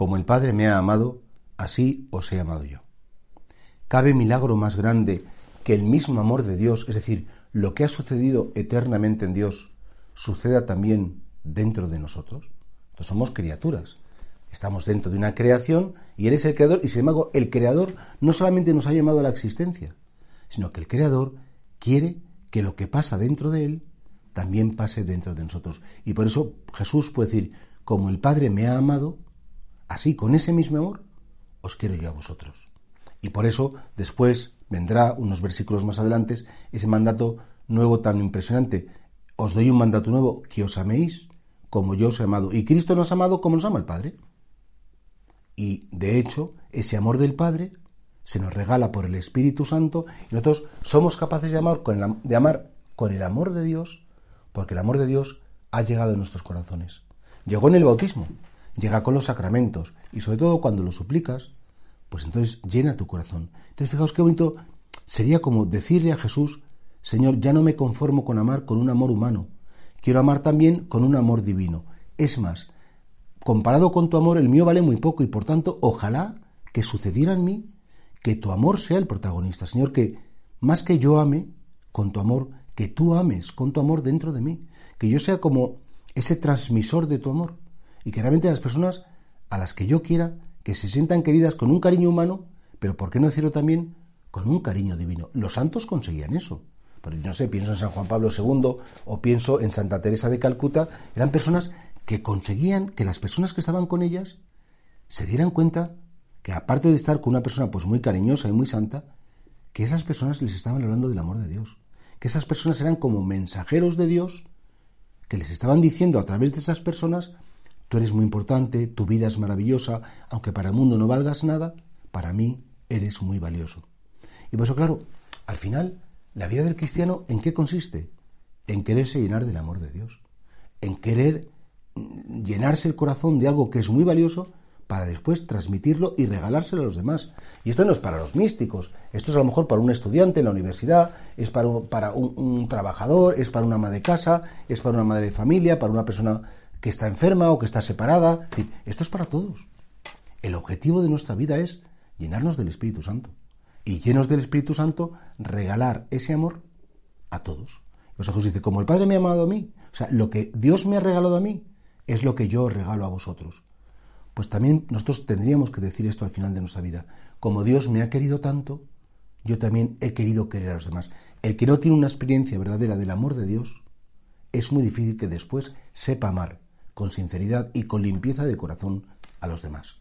como el Padre me ha amado, así os he amado yo. ¿Cabe milagro más grande que el mismo amor de Dios, es decir, lo que ha sucedido eternamente en Dios, suceda también dentro de nosotros? Entonces somos criaturas. Estamos dentro de una creación y eres el creador y sin embargo el creador no solamente nos ha llamado a la existencia, sino que el creador quiere que lo que pasa dentro de él también pase dentro de nosotros. Y por eso Jesús puede decir, como el Padre me ha amado, así con ese mismo amor, os quiero yo a vosotros. Y por eso después vendrá, unos versículos más adelante, ese mandato nuevo tan impresionante. Os doy un mandato nuevo, que os améis como yo os he amado. Y Cristo nos ha amado como nos ama el Padre. Y de hecho, ese amor del Padre se nos regala por el Espíritu Santo y nosotros somos capaces de amar con el, de amar con el amor de Dios, porque el amor de Dios ha llegado en nuestros corazones. Llegó en el bautismo, llega con los sacramentos y sobre todo cuando lo suplicas, pues entonces llena tu corazón. Entonces fijaos qué bonito sería como decirle a Jesús, Señor, ya no me conformo con amar con un amor humano, quiero amar también con un amor divino. Es más, comparado con tu amor, el mío vale muy poco y por tanto, ojalá que sucediera en mí que tu amor sea el protagonista. Señor, que más que yo ame con tu amor, que tú ames con tu amor dentro de mí. Que yo sea como ese transmisor de tu amor. Y que realmente las personas a las que yo quiera, que se sientan queridas con un cariño humano, pero ¿por qué no decirlo también con un cariño divino? Los santos conseguían eso. Pero no sé, pienso en San Juan Pablo II o pienso en Santa Teresa de Calcuta. Eran personas que conseguían que las personas que estaban con ellas se dieran cuenta que aparte de estar con una persona pues muy cariñosa y muy santa, que esas personas les estaban hablando del amor de Dios, que esas personas eran como mensajeros de Dios, que les estaban diciendo a través de esas personas, tú eres muy importante, tu vida es maravillosa, aunque para el mundo no valgas nada, para mí eres muy valioso. Y por eso, claro, al final, la vida del cristiano, ¿en qué consiste? En quererse llenar del amor de Dios, en querer llenarse el corazón de algo que es muy valioso para después transmitirlo y regalárselo a los demás. Y esto no es para los místicos, esto es a lo mejor para un estudiante en la universidad, es para, para un, trabajador, es para una ama de casa, es para una madre de familia, para una persona que está enferma o que está separada. esto es para todos. El objetivo de nuestra vida es llenarnos del Espíritu Santo. Y llenos del Espíritu Santo, regalar ese amor a todos. Los dice, como el Padre me ha amado a mí, o sea, lo que Dios me ha regalado a mí es lo que yo regalo a vosotros pues también nosotros tendríamos que decir esto al final de nuestra vida. Como Dios me ha querido tanto, yo también he querido querer a los demás. El que no tiene una experiencia verdadera del amor de Dios, es muy difícil que después sepa amar con sinceridad y con limpieza de corazón a los demás.